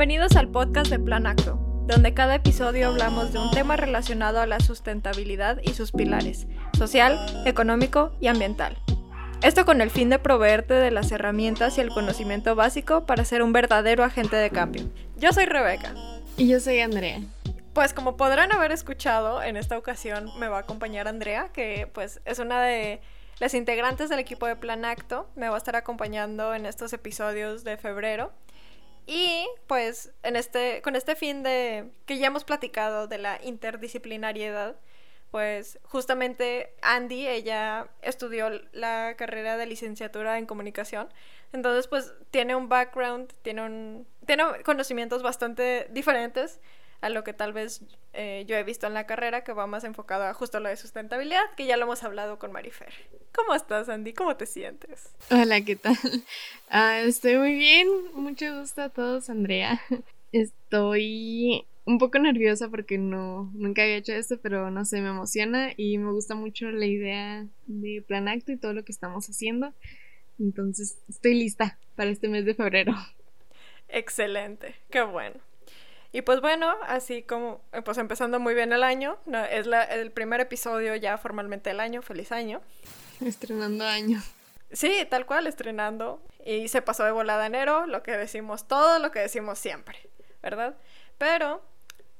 Bienvenidos al podcast de Plan Acto, donde cada episodio hablamos de un tema relacionado a la sustentabilidad y sus pilares, social, económico y ambiental. Esto con el fin de proveerte de las herramientas y el conocimiento básico para ser un verdadero agente de cambio. Yo soy Rebeca. Y yo soy Andrea. Pues como podrán haber escuchado, en esta ocasión me va a acompañar Andrea, que pues es una de las integrantes del equipo de Plan Acto. Me va a estar acompañando en estos episodios de febrero. Y pues en este, con este fin de que ya hemos platicado de la interdisciplinariedad, pues justamente Andy, ella estudió la carrera de licenciatura en comunicación, entonces pues tiene un background, tiene un tiene conocimientos bastante diferentes a lo que tal vez eh, yo he visto en la carrera, que va más enfocado a justo lo de sustentabilidad, que ya lo hemos hablado con Marifer. ¿Cómo estás, Andy? ¿Cómo te sientes? Hola, ¿qué tal? Ah, estoy muy bien, mucho gusto a todos, Andrea. Estoy un poco nerviosa porque no, nunca había hecho esto, pero no sé, me emociona y me gusta mucho la idea de Plan Acto y todo lo que estamos haciendo. Entonces, estoy lista para este mes de febrero. Excelente, qué bueno. Y pues bueno, así como, eh, pues empezando muy bien el año, es el primer episodio ya formalmente del año, feliz año. Estrenando año. Sí, tal cual, estrenando. Y se pasó de volada enero, lo que decimos todo, lo que decimos siempre, ¿verdad? Pero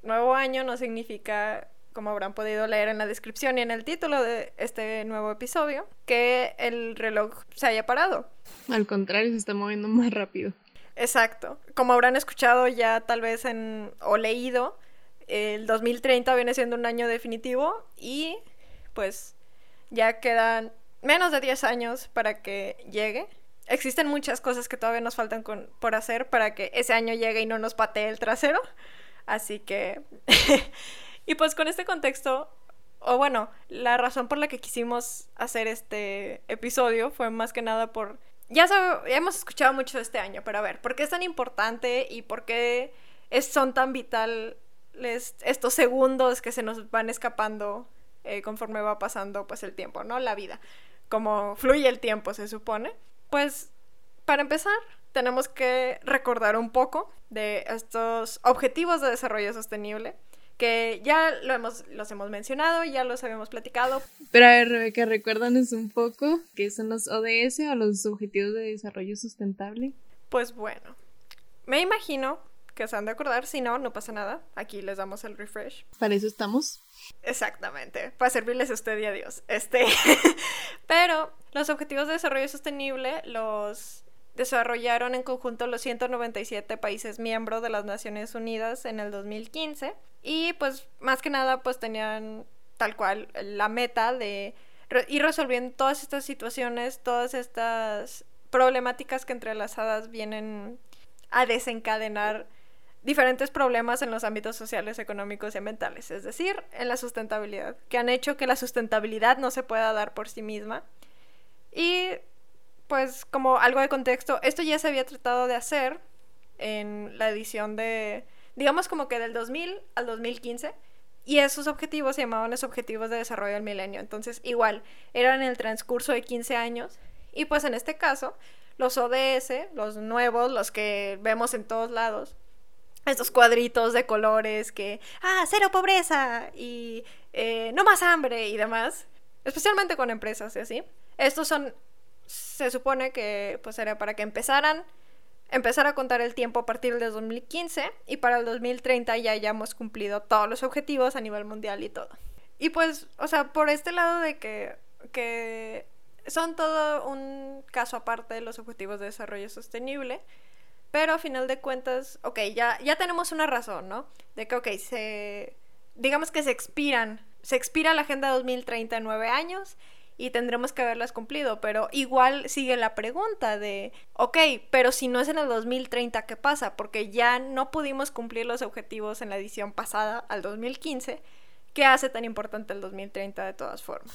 nuevo año no significa, como habrán podido leer en la descripción y en el título de este nuevo episodio, que el reloj se haya parado. Al contrario, se está moviendo más rápido. Exacto. Como habrán escuchado ya tal vez en o leído, el 2030 viene siendo un año definitivo y pues ya quedan menos de 10 años para que llegue. Existen muchas cosas que todavía nos faltan por hacer para que ese año llegue y no nos patee el trasero. Así que... y pues con este contexto, o bueno, la razón por la que quisimos hacer este episodio fue más que nada por ya, hemos escuchado mucho este año, pero a ver, ¿por qué es tan importante y por qué son tan vitales estos segundos que se nos van escapando eh, conforme va pasando pues el tiempo, ¿no? La vida, como fluye el tiempo, se supone. Pues, para empezar, tenemos que recordar un poco de estos objetivos de desarrollo sostenible que ya lo hemos, los hemos mencionado, ya los habíamos platicado. Pero a ver, Rebeca, recuérdanos un poco qué son los ODS o los Objetivos de Desarrollo Sustentable. Pues bueno, me imagino que se han de acordar, si no, no pasa nada. Aquí les damos el refresh. Para eso estamos. Exactamente, para servirles a usted y a Dios. Este, pero los Objetivos de Desarrollo Sostenible los desarrollaron en conjunto los 197 países miembros de las Naciones Unidas en el 2015 y pues más que nada pues tenían tal cual la meta de ir resolviendo todas estas situaciones, todas estas problemáticas que entrelazadas vienen a desencadenar diferentes problemas en los ámbitos sociales, económicos y ambientales, es decir, en la sustentabilidad, que han hecho que la sustentabilidad no se pueda dar por sí misma. Y pues como algo de contexto, esto ya se había tratado de hacer en la edición de digamos como que del 2000 al 2015. Y esos objetivos se llamaban los Objetivos de Desarrollo del Milenio. Entonces, igual, eran en el transcurso de 15 años. Y pues en este caso, los ODS, los nuevos, los que vemos en todos lados, estos cuadritos de colores que, ah, cero pobreza y eh, no más hambre y demás, especialmente con empresas y así. Estos son, se supone que pues era para que empezaran empezar a contar el tiempo a partir del 2015 y para el 2030 ya hayamos cumplido todos los objetivos a nivel mundial y todo. Y pues, o sea, por este lado de que, que son todo un caso aparte de los objetivos de desarrollo sostenible, pero a final de cuentas, ok, ya, ya tenemos una razón, ¿no? De que, ok, se, digamos que se expiran, se expira la Agenda 2030 en nueve años y tendremos que haberlas cumplido, pero igual sigue la pregunta de, ok, pero si no es en el 2030, ¿qué pasa? Porque ya no pudimos cumplir los objetivos en la edición pasada al 2015, ¿qué hace tan importante el 2030 de todas formas?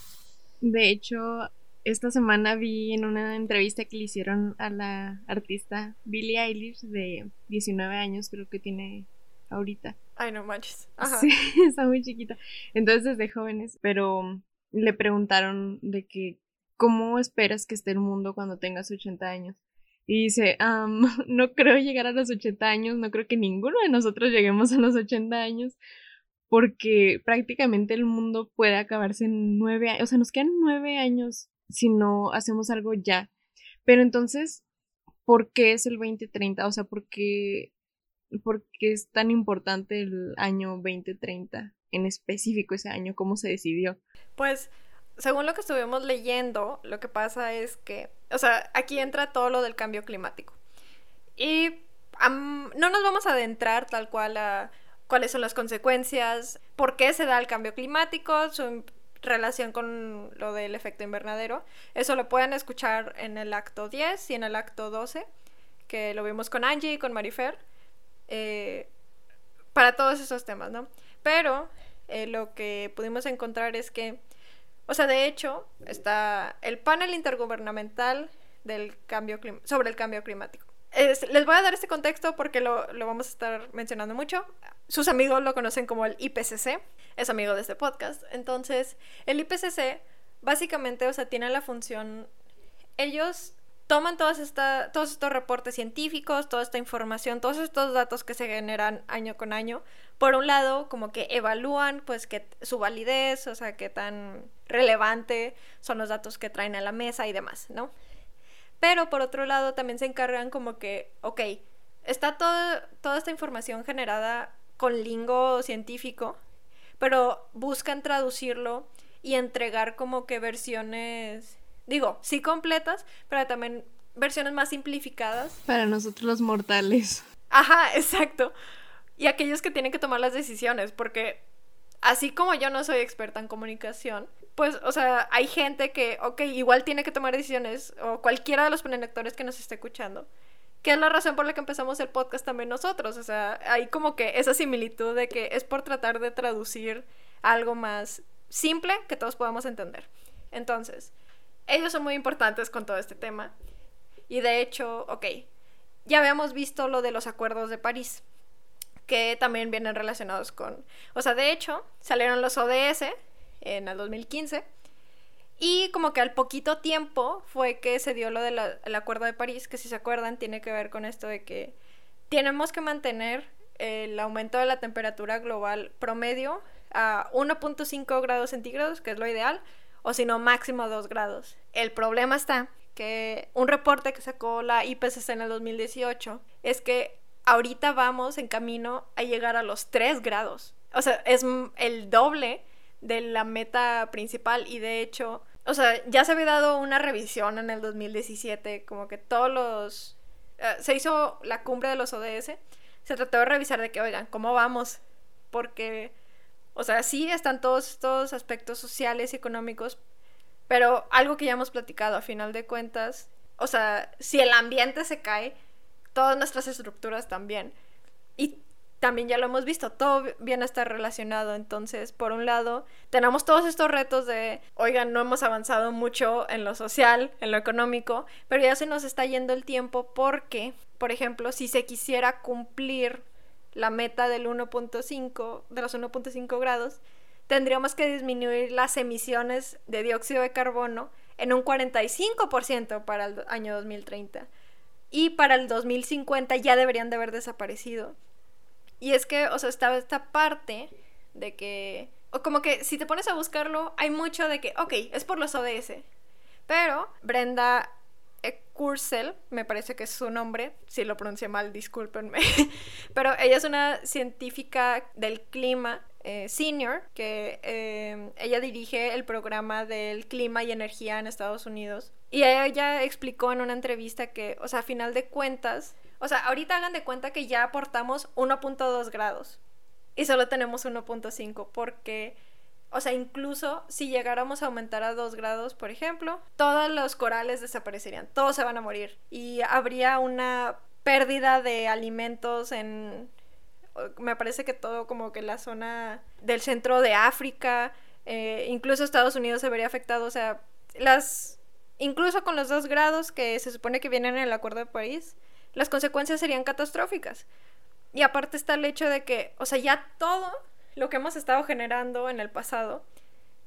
De hecho, esta semana vi en una entrevista que le hicieron a la artista Billie Eilish de 19 años, creo que tiene ahorita. Ay, no manches. Sí, está muy chiquita. Entonces, de jóvenes, pero le preguntaron de que, ¿cómo esperas que esté el mundo cuando tengas 80 años? y dice, no creo llegar a los 80 años, no creo que ninguno de nosotros lleguemos a los 80 años, porque prácticamente el mundo puede acabarse en nueve años, o sea, nos quedan nueve años si no hacemos algo ya. Pero entonces, ¿por qué es el 2030? O sea, ¿por qué, ¿por qué es tan importante el año 2030? En específico ese año, ¿cómo se decidió? Pues según lo que estuvimos leyendo, lo que pasa es que, o sea, aquí entra todo lo del cambio climático. Y no nos vamos a adentrar tal cual a cuáles son las consecuencias, por qué se da el cambio climático, su relación con lo del efecto invernadero. Eso lo pueden escuchar en el acto 10 y en el acto 12, que lo vimos con Angie y con Marifer, eh, para todos esos temas, ¿no? Pero eh, lo que pudimos encontrar es que o sea, de hecho, está el panel intergubernamental del cambio sobre el cambio climático. les voy a dar este contexto porque lo, lo, vamos a estar mencionando mucho. Sus amigos lo conocen como el IPCC, es amigo de este podcast. Entonces, el IPCC básicamente, o sea, tiene la función, ellos toman todas esta, todos estos reportes científicos, toda esta información, todos estos datos que se generan año con año, por un lado, como que evalúan pues que su validez, o sea, qué tan relevante son los datos que traen a la mesa y demás, ¿no? Pero por otro lado, también se encargan como que, ok, está toda esta información generada con lingo científico, pero buscan traducirlo y entregar como que versiones Digo, sí completas, pero también versiones más simplificadas. Para nosotros los mortales. Ajá, exacto. Y aquellos que tienen que tomar las decisiones, porque así como yo no soy experta en comunicación, pues, o sea, hay gente que, ok, igual tiene que tomar decisiones, o cualquiera de los prelectores que nos esté escuchando, que es la razón por la que empezamos el podcast también nosotros. O sea, hay como que esa similitud de que es por tratar de traducir algo más simple que todos podamos entender. Entonces, ellos son muy importantes con todo este tema. Y de hecho, ok, ya habíamos visto lo de los acuerdos de París, que también vienen relacionados con... O sea, de hecho, salieron los ODS en el 2015. Y como que al poquito tiempo fue que se dio lo del Acuerdo de París, que si se acuerdan tiene que ver con esto de que tenemos que mantener el aumento de la temperatura global promedio a 1.5 grados centígrados, que es lo ideal, o si no máximo 2 grados. El problema está que un reporte que sacó la IPCC en el 2018 es que ahorita vamos en camino a llegar a los 3 grados. O sea, es el doble de la meta principal y de hecho, o sea, ya se había dado una revisión en el 2017, como que todos los... Eh, se hizo la cumbre de los ODS, se trató de revisar de que, oigan, ¿cómo vamos? Porque o sea, sí están todos estos aspectos sociales y económicos, pero algo que ya hemos platicado a final de cuentas, o sea, si el ambiente se cae, todas nuestras estructuras también. Y también ya lo hemos visto, todo viene a estar relacionado. Entonces, por un lado, tenemos todos estos retos de, oigan, no hemos avanzado mucho en lo social, en lo económico, pero ya se nos está yendo el tiempo porque, por ejemplo, si se quisiera cumplir la meta del 1.5, de los 1.5 grados, tendríamos que disminuir las emisiones de dióxido de carbono en un 45% para el año 2030. Y para el 2050 ya deberían de haber desaparecido. Y es que, o sea, estaba esta parte de que, o como que si te pones a buscarlo, hay mucho de que, ok, es por los ODS. Pero Brenda Kursel, me parece que es su nombre, si lo pronuncié mal, discúlpenme, pero ella es una científica del clima eh, senior, que eh, ella dirige el programa del clima y energía en Estados Unidos. Y ella explicó en una entrevista que, o sea, a final de cuentas, o sea, ahorita hagan de cuenta que ya aportamos 1.2 grados y solo tenemos 1.5 porque o sea, incluso si llegáramos a aumentar a 2 grados, por ejemplo, todos los corales desaparecerían, todos se van a morir y habría una pérdida de alimentos en, me parece que todo como que la zona del centro de África, eh, incluso Estados Unidos se vería afectado, o sea, las, incluso con los 2 grados que se supone que vienen en el Acuerdo de París, las consecuencias serían catastróficas. Y aparte está el hecho de que, o sea, ya todo lo que hemos estado generando en el pasado,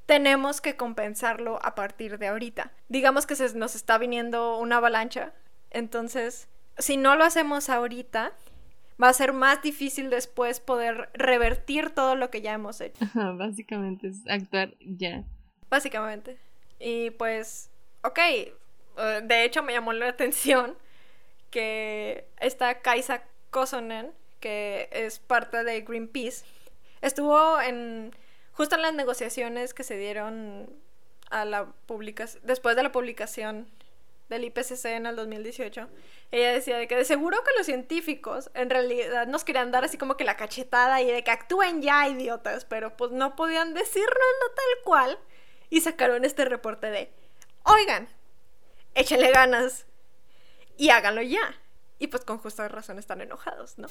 tenemos que compensarlo a partir de ahorita. Digamos que se nos está viniendo una avalancha Entonces, si no lo hacemos ahorita, va a ser más difícil después poder revertir todo lo que ya hemos hecho. básicamente es actuar ya. Básicamente. Y pues, ok, eh, de hecho me llamó la atención que esta Kaisa Kosonen, que es parte de Greenpeace, estuvo en justo en las negociaciones que se dieron a la publicación después de la publicación del IPCC en el 2018, ella decía de que de seguro que los científicos en realidad nos querían dar así como que la cachetada y de que actúen ya, idiotas, pero pues no podían decirnoslo tal cual y sacaron este reporte de, oigan, échenle ganas y háganlo ya. Y pues con justa razón están enojados, ¿no?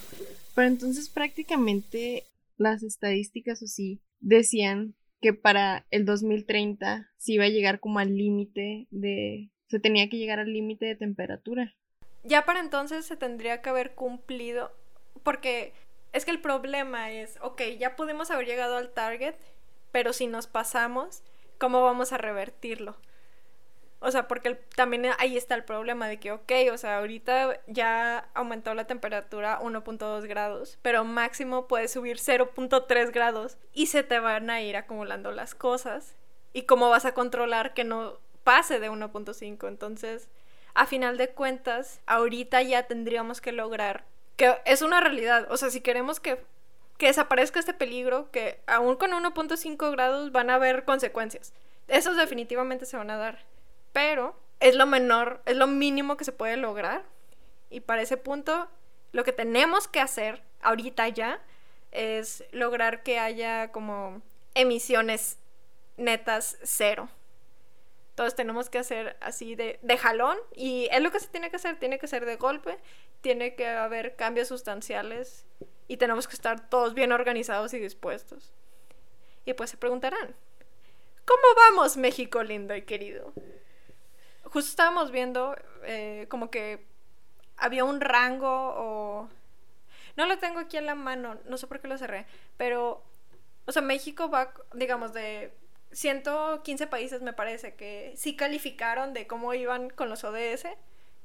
Pero entonces prácticamente las estadísticas o sí decían que para el 2030 se iba a llegar como al límite de se tenía que llegar al límite de temperatura. Ya para entonces se tendría que haber cumplido, porque es que el problema es, ok, ya pudimos haber llegado al target, pero si nos pasamos, ¿cómo vamos a revertirlo? O sea, porque también ahí está el problema de que, ok, o sea, ahorita ya aumentó la temperatura 1.2 grados, pero máximo puede subir 0.3 grados y se te van a ir acumulando las cosas. ¿Y cómo vas a controlar que no pase de 1.5. Entonces, a final de cuentas, ahorita ya tendríamos que lograr que es una realidad. O sea, si queremos que, que desaparezca este peligro, que aún con 1.5 grados van a haber consecuencias. Esos definitivamente se van a dar. Pero es lo menor, es lo mínimo que se puede lograr. Y para ese punto, lo que tenemos que hacer ahorita ya es lograr que haya como emisiones netas cero. Todos tenemos que hacer así de, de jalón y es lo que se tiene que hacer, tiene que ser de golpe, tiene que haber cambios sustanciales y tenemos que estar todos bien organizados y dispuestos. Y pues se preguntarán, ¿cómo vamos México lindo y querido? Justo estábamos viendo eh, como que había un rango o... No lo tengo aquí en la mano, no sé por qué lo cerré, pero, o sea, México va, digamos, de 115 países me parece que sí calificaron de cómo iban con los ODS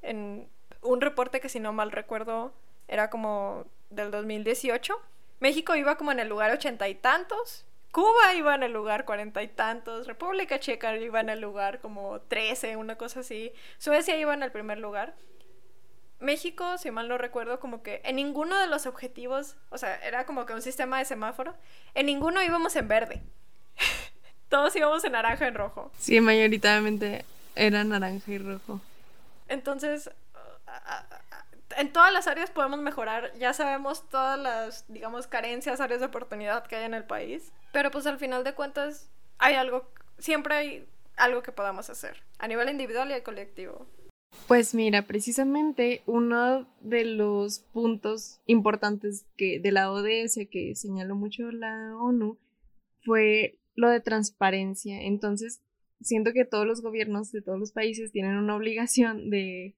en un reporte que si no mal recuerdo era como del 2018. México iba como en el lugar ochenta y tantos, Cuba iba en el lugar cuarenta y tantos, República Checa iba en el lugar como 13, una cosa así, Suecia iba en el primer lugar. México, si mal no recuerdo, como que en ninguno de los objetivos, o sea, era como que un sistema de semáforo, en ninguno íbamos en verde. Todos íbamos en naranja y en rojo. Sí, mayoritariamente era naranja y rojo. Entonces, en todas las áreas podemos mejorar. Ya sabemos todas las, digamos, carencias, áreas de oportunidad que hay en el país. Pero pues al final de cuentas, hay algo, siempre hay algo que podamos hacer, a nivel individual y colectivo. Pues mira, precisamente uno de los puntos importantes que de la ODS que señaló mucho la ONU fue lo de transparencia. Entonces, siento que todos los gobiernos de todos los países tienen una obligación de,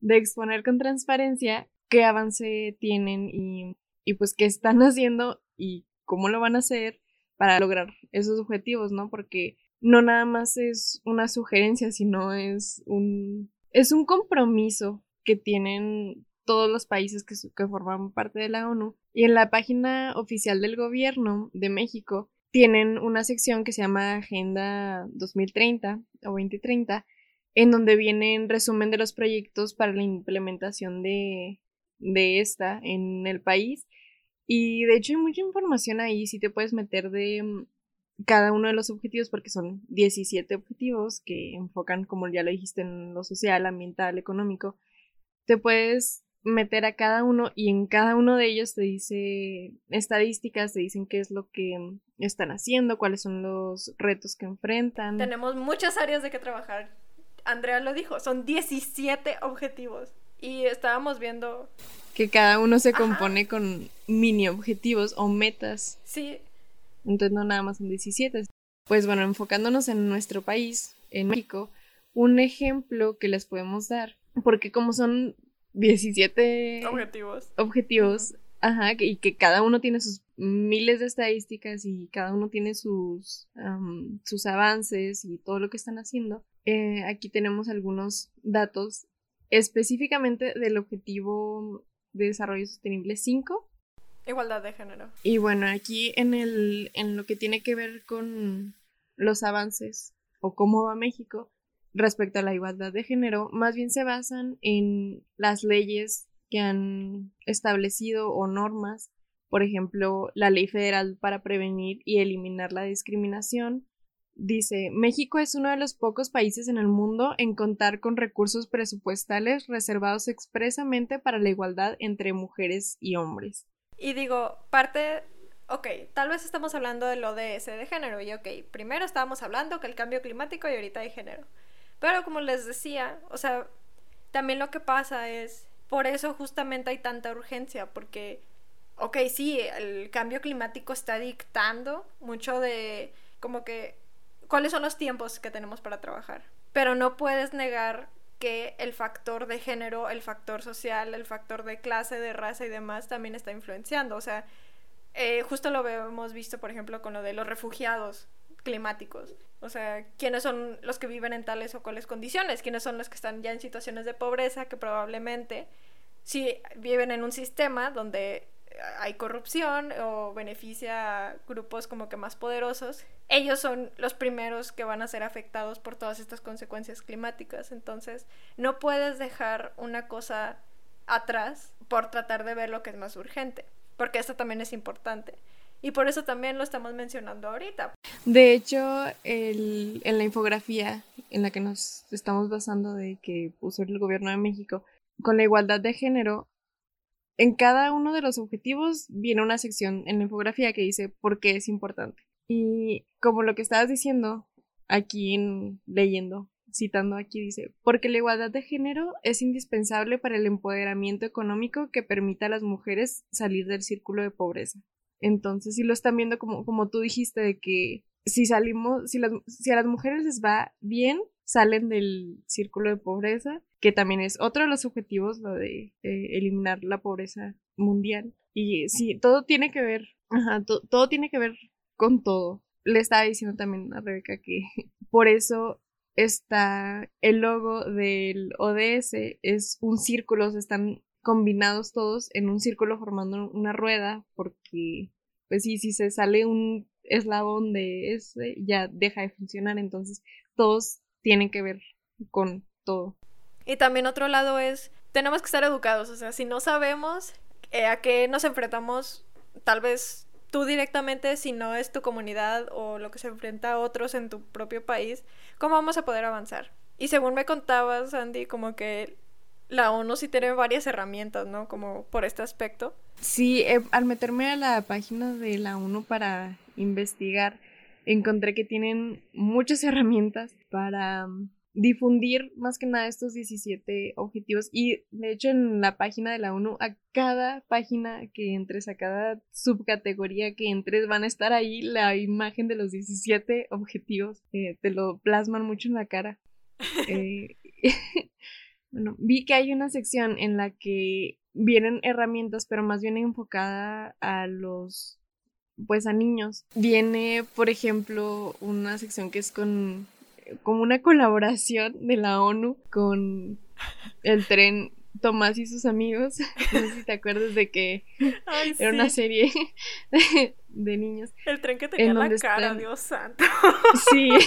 de exponer con transparencia qué avance tienen y, y pues qué están haciendo y cómo lo van a hacer para lograr esos objetivos, ¿no? Porque no nada más es una sugerencia, sino es un, es un compromiso que tienen todos los países que, que forman parte de la ONU. Y en la página oficial del gobierno de México tienen una sección que se llama Agenda 2030 o 2030, en donde viene resumen de los proyectos para la implementación de, de esta en el país. Y de hecho hay mucha información ahí, si te puedes meter de mm, cada uno de los objetivos, porque son 17 objetivos que enfocan, como ya lo dijiste, en lo social, ambiental, económico. Te puedes meter a cada uno y en cada uno de ellos te dice estadísticas, te dicen qué es lo que están haciendo, cuáles son los retos que enfrentan. Tenemos muchas áreas de que trabajar. Andrea lo dijo, son 17 objetivos y estábamos viendo que cada uno se compone con mini objetivos o metas. Sí. Entonces no nada más son 17. Pues bueno, enfocándonos en nuestro país, en México, un ejemplo que les podemos dar, porque como son 17 objetivos. Objetivos, ajá, y que cada uno tiene sus miles de estadísticas y cada uno tiene sus, sus avances y todo lo que están haciendo. Eh, aquí tenemos algunos datos específicamente del objetivo de desarrollo sostenible 5. Igualdad de género. Y bueno, aquí en, el, en lo que tiene que ver con los avances o cómo va México respecto a la igualdad de género, más bien se basan en las leyes que han establecido o normas, por ejemplo, la Ley Federal para prevenir y eliminar la discriminación, Dice, México es uno de los pocos países en el mundo en contar con recursos presupuestales reservados expresamente para la igualdad entre mujeres y hombres. Y digo, parte, ok, tal vez estamos hablando de lo de ese de género, y ok, primero estábamos hablando que el cambio climático y ahorita hay género. Pero como les decía, o sea, también lo que pasa es, por eso justamente hay tanta urgencia, porque, ok, sí, el cambio climático está dictando mucho de, como que cuáles son los tiempos que tenemos para trabajar. Pero no puedes negar que el factor de género, el factor social, el factor de clase, de raza y demás también está influenciando. O sea, eh, justo lo hemos visto, por ejemplo, con lo de los refugiados climáticos. O sea, quiénes son los que viven en tales o cuáles condiciones, quiénes son los que están ya en situaciones de pobreza que probablemente si viven en un sistema donde hay corrupción o beneficia a grupos como que más poderosos, ellos son los primeros que van a ser afectados por todas estas consecuencias climáticas. Entonces, no puedes dejar una cosa atrás por tratar de ver lo que es más urgente, porque esto también es importante. Y por eso también lo estamos mencionando ahorita. De hecho, el, en la infografía en la que nos estamos basando de que puso el gobierno de México, con la igualdad de género, en cada uno de los objetivos viene una sección en la infografía que dice por qué es importante. Y como lo que estabas diciendo, aquí leyendo, citando aquí dice, porque la igualdad de género es indispensable para el empoderamiento económico que permita a las mujeres salir del círculo de pobreza. Entonces, si lo están viendo como, como tú dijiste, de que si salimos, si, si a las mujeres les va bien, salen del círculo de pobreza, que también es otro de los objetivos, lo de eh, eliminar la pobreza mundial. Y sí, todo tiene que ver, ajá, todo tiene que ver con todo. Le estaba diciendo también a Rebeca que por eso está el logo del ODS, es un círculo, se están combinados todos en un círculo formando una rueda, porque pues sí, si se sale un eslabón de ese, ya deja de funcionar, entonces todos tienen que ver con todo. Y también otro lado es, tenemos que estar educados, o sea, si no sabemos eh, a qué nos enfrentamos, tal vez tú directamente, si no es tu comunidad o lo que se enfrenta a otros en tu propio país, ¿cómo vamos a poder avanzar? Y según me contabas, Andy, como que la ONU sí tiene varias herramientas, ¿no? Como por este aspecto. Sí, eh, al meterme a la página de la ONU para investigar, encontré que tienen muchas herramientas para difundir más que nada estos 17 objetivos. Y de hecho en la página de la ONU a cada página que entres a cada subcategoría que entres van a estar ahí la imagen de los 17 objetivos. Eh, te lo plasman mucho en la cara. Eh, bueno vi que hay una sección en la que vienen herramientas pero más bien enfocada a los pues a niños viene por ejemplo una sección que es con como una colaboración de la ONU con el tren Tomás y sus amigos. No sé si te acuerdas de que era una serie de, niños. El tren que tenía la cara, Dios santo. Sí.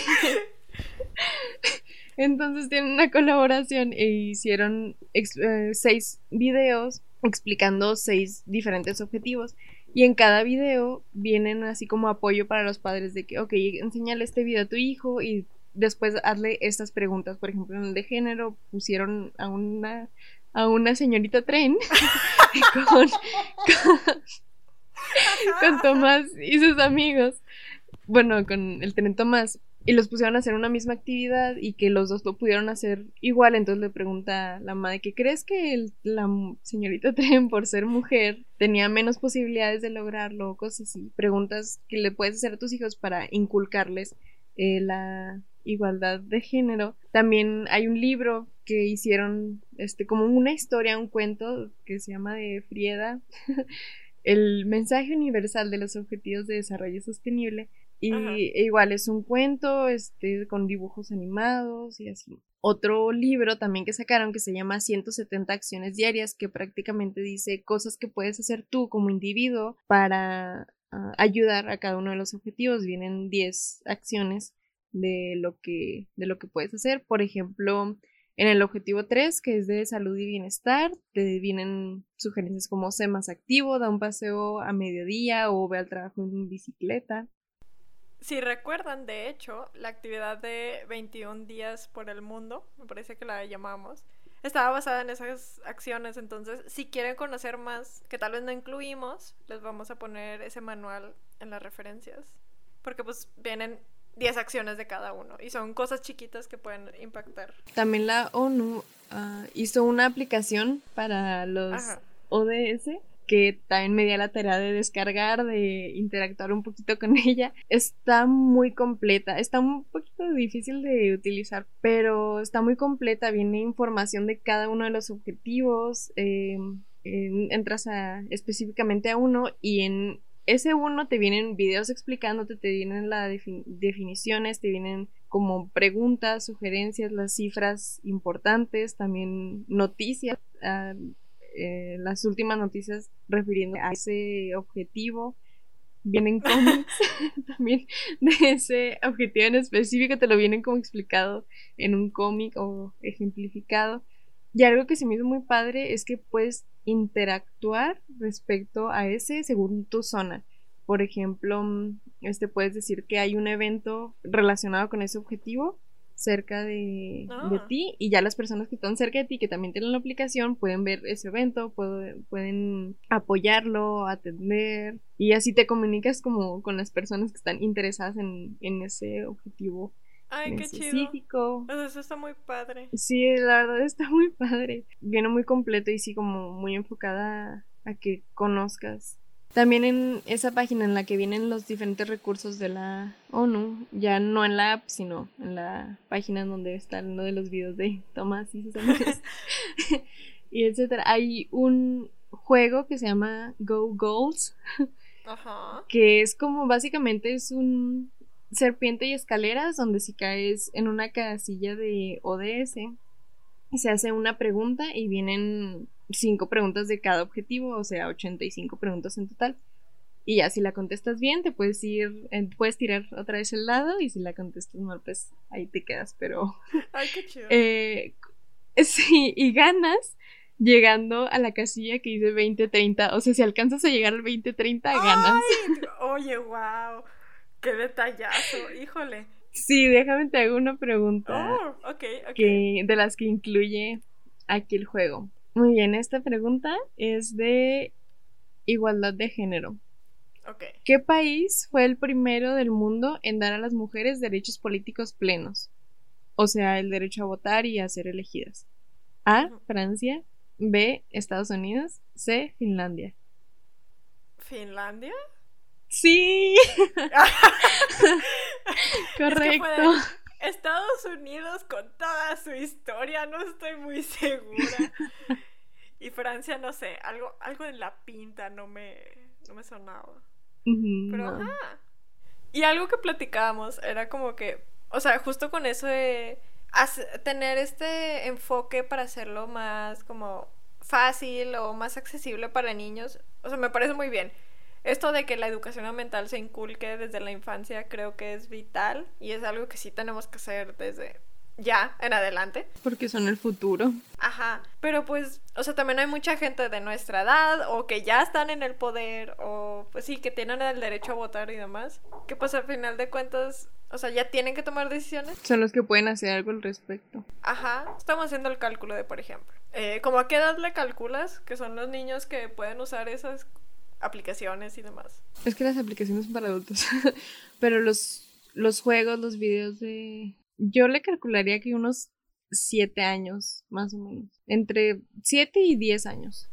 Entonces tienen una colaboración e hicieron eh, seis videos explicando seis diferentes objetivos. Y en cada video vienen así como apoyo para los padres de que, ok, enséñale este video a tu hijo y después hazle estas preguntas. Por ejemplo, en el de género pusieron a una, a una señorita tren con, con, Tomás y sus amigos. Bueno, con el tren Tomás. Y los pusieron a hacer una misma actividad y que los dos lo pudieron hacer igual. Entonces le pregunta la madre ¿qué crees que la señorita Tren, por ser mujer, tenía menos posibilidades de lograrlo, cosas así. Preguntas que le puedes hacer a tus hijos para inculcarles eh, la igualdad de género. También hay un libro que hicieron este como una historia, un cuento que se llama de Frieda, el mensaje universal de los objetivos de desarrollo sostenible y igual es un cuento este con dibujos animados y así. otro libro también que sacaron que se llama 170 acciones diarias, que prácticamente dice cosas que puedes hacer tú como individuo para ah, ayudar a cada uno de los objetivos. Vienen 10 acciones de lo que, de lo que puedes hacer. Por ejemplo, en el objetivo 3, que es de salud y bienestar, te vienen sugerencias como sé más activo, da un paseo a mediodía o ve al trabajo en bicicleta. Si recuerdan, de hecho, la actividad de 21 días por el mundo, me parece que la llamamos, estaba basada en esas acciones. Entonces, si quieren conocer más, que tal vez no incluimos, les vamos a poner ese manual en las referencias. Porque pues vienen 10 acciones de cada uno y son cosas chiquitas que pueden impactar. También la ONU ah, hizo una aplicación para los ODS que también me dio la tarea de descargar, de interactuar un poquito con ella. Está muy completa, está un poquito difícil de utilizar, pero está muy completa, viene información de cada uno de los objetivos, em, entras específicamente a uno y en ese uno te vienen videos explicándote, te vienen las definiciones, te vienen como preguntas, sugerencias, las cifras importantes, también noticias. Ah, eh, las últimas noticias refiriendo a ese objetivo. Vienen cómics también de ese objetivo en específico, te lo vienen como explicado en un cómic o ejemplificado. Y algo que se me hizo muy padre es que puedes interactuar respecto a ese según tu zona. Por ejemplo, este puedes decir que hay un evento relacionado con ese objetivo cerca de, ah. ti y ya las personas que están cerca de ti que también tienen la aplicación pueden ver ese evento, pueden apoyarlo, atender y así te comunicas como con las personas que están interesadas en, ese objetivo. Ay, qué chido. Eso está muy padre. Sí, la verdad está muy padre. Viene muy completo y sí como muy enfocada a que conozcas también en esa página en la que vienen los diferentes recursos de la ONU, ya no en la app, sino en la página donde está uno de los videos de Tomás y sus amigos, y etcétera, hay un juego que se llama Go Goals, que es como básicamente es un serpiente y escaleras donde si caes en una casilla de ODS se hace una pregunta y vienen cinco preguntas de cada objetivo, o sea, 85 preguntas en total. Y ya si la contestas bien, te puedes ir, puedes tirar otra vez el lado y si la contestas mal, pues ahí te quedas, pero... Ay, qué chido. Eh, sí, y ganas llegando a la casilla que dice 2030. O sea, si alcanzas a llegar al 2030, ganas. oye, wow. Qué detallazo, híjole. Sí, déjame te hago una pregunta. Oh, Que, de las que incluye aquí el juego. Muy bien, esta pregunta es de igualdad de género. ¿Qué país fue el primero del mundo en dar a las mujeres derechos políticos plenos? O sea, el derecho a votar y a ser elegidas. A. Francia. B. Estados Unidos. C. Finlandia. ¿Finlandia? Sí. Correcto. Estados Unidos con toda su historia, no estoy muy segura. Y Francia, no sé, algo, algo en la pinta no me, no me sonaba. Pero, Y algo que platicábamos era como que, o sea, justo con eso de tener este enfoque para hacerlo más como fácil o más accesible para niños, o sea, me parece muy bien. Esto de que la educación ambiental se inculque desde la infancia creo que es vital y es algo que sí tenemos que hacer desde ya en adelante. Porque son el futuro. Ajá, pero pues, o sea, también hay mucha gente de nuestra edad o que ya están en el poder o pues sí, que tienen el derecho a votar y demás, que pues al final de cuentas, o sea, ya tienen que tomar decisiones. Son los que pueden hacer algo al respecto. Ajá, estamos haciendo el cálculo de, por ejemplo, eh, ¿como a qué edad le calculas que son los niños que pueden usar esas aplicaciones y demás? Es que las aplicaciones son para adultos, pero los los juegos, los videos de yo le calcularía que unos siete años, más o menos. Entre siete y diez años.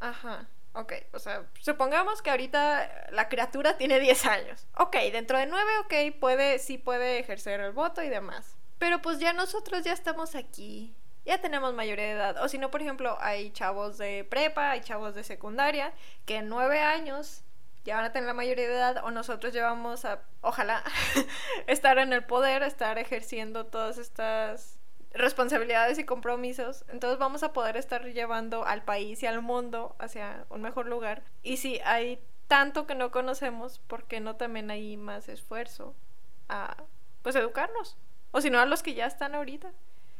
Ajá. Ok, o sea, supongamos que ahorita la criatura tiene 10 años. Ok, dentro de 9, ok, puede, sí puede ejercer el voto y demás. Pero pues ya nosotros ya estamos aquí. Ya tenemos mayoría de edad. O si no, por ejemplo, hay chavos de prepa, hay chavos de secundaria, que en 9 años ya van a tener la mayoría de edad o nosotros llevamos a, ojalá, estar en el poder, estar ejerciendo todas estas responsabilidades y compromisos, entonces vamos a poder estar llevando al país y al mundo hacia un mejor lugar. Y si hay tanto que no conocemos, ¿por qué no también hay más esfuerzo a, pues, educarnos? O si no, a los que ya están ahorita.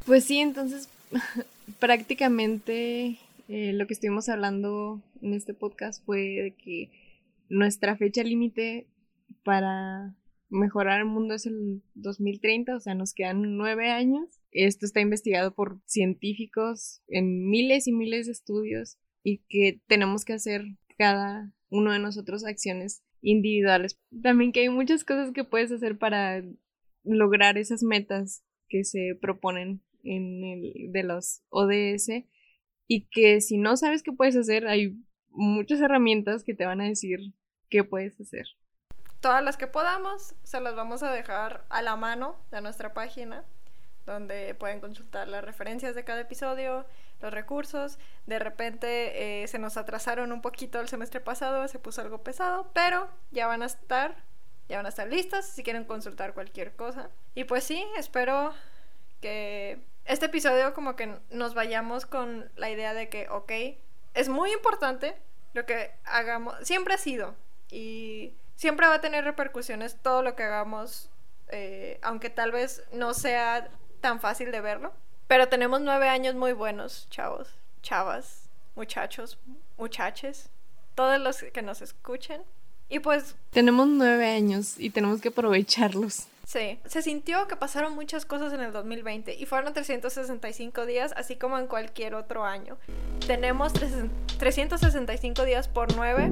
Pues sí, entonces prácticamente eh, lo que estuvimos hablando en este podcast fue de que nuestra fecha límite para mejorar el mundo es el 2030, o sea, nos quedan nueve años. Esto está investigado por científicos en miles y miles de estudios y que tenemos que hacer cada uno de nosotros acciones individuales. También que hay muchas cosas que puedes hacer para lograr esas metas que se proponen en el de los ODS y que si no sabes qué puedes hacer, hay muchas herramientas que te van a decir qué puedes hacer todas las que podamos, se las vamos a dejar a la mano de nuestra página, donde pueden consultar las referencias de cada episodio, los recursos. De repente eh, se nos atrasaron un poquito el semestre pasado, se puso algo pesado, pero ya van a estar, ya van a estar listas si quieren consultar cualquier cosa. Y pues sí, espero que este episodio como que nos vayamos con la idea de que, ok, es muy importante lo que hagamos, siempre ha sido. Y siempre va a tener repercusiones todo lo que hagamos, eh, aunque tal vez no sea tan fácil de verlo. Pero tenemos nueve años muy buenos, chavos, chavas, muchachos, muchaches, todos los que nos escuchen. Y pues... Tenemos nueve años y tenemos que aprovecharlos. Sí, se sintió que pasaron muchas cosas en el 2020 y fueron 365 días, así como en cualquier otro año. Tenemos 365 días por nueve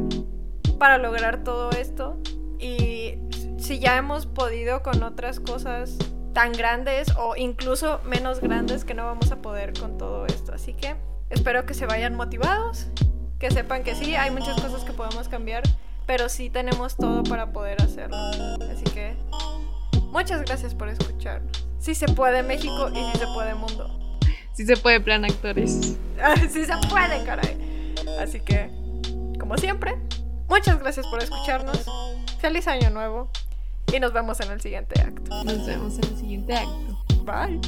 para lograr todo esto. Y si ya hemos podido con otras cosas tan grandes o incluso menos grandes que no vamos a poder con todo esto. Así que espero que se vayan motivados, que sepan que sí, hay muchas cosas que podemos cambiar, pero sí tenemos todo para poder hacerlo. Así que muchas gracias por escucharnos. Sí se puede México y sí se puede mundo. Sí se puede plan actores. sí se puede, caray. Así que, como siempre, Muchas gracias por escucharnos. Feliz año nuevo. Y nos vemos en el siguiente acto. Nos vemos en el siguiente acto. Bye.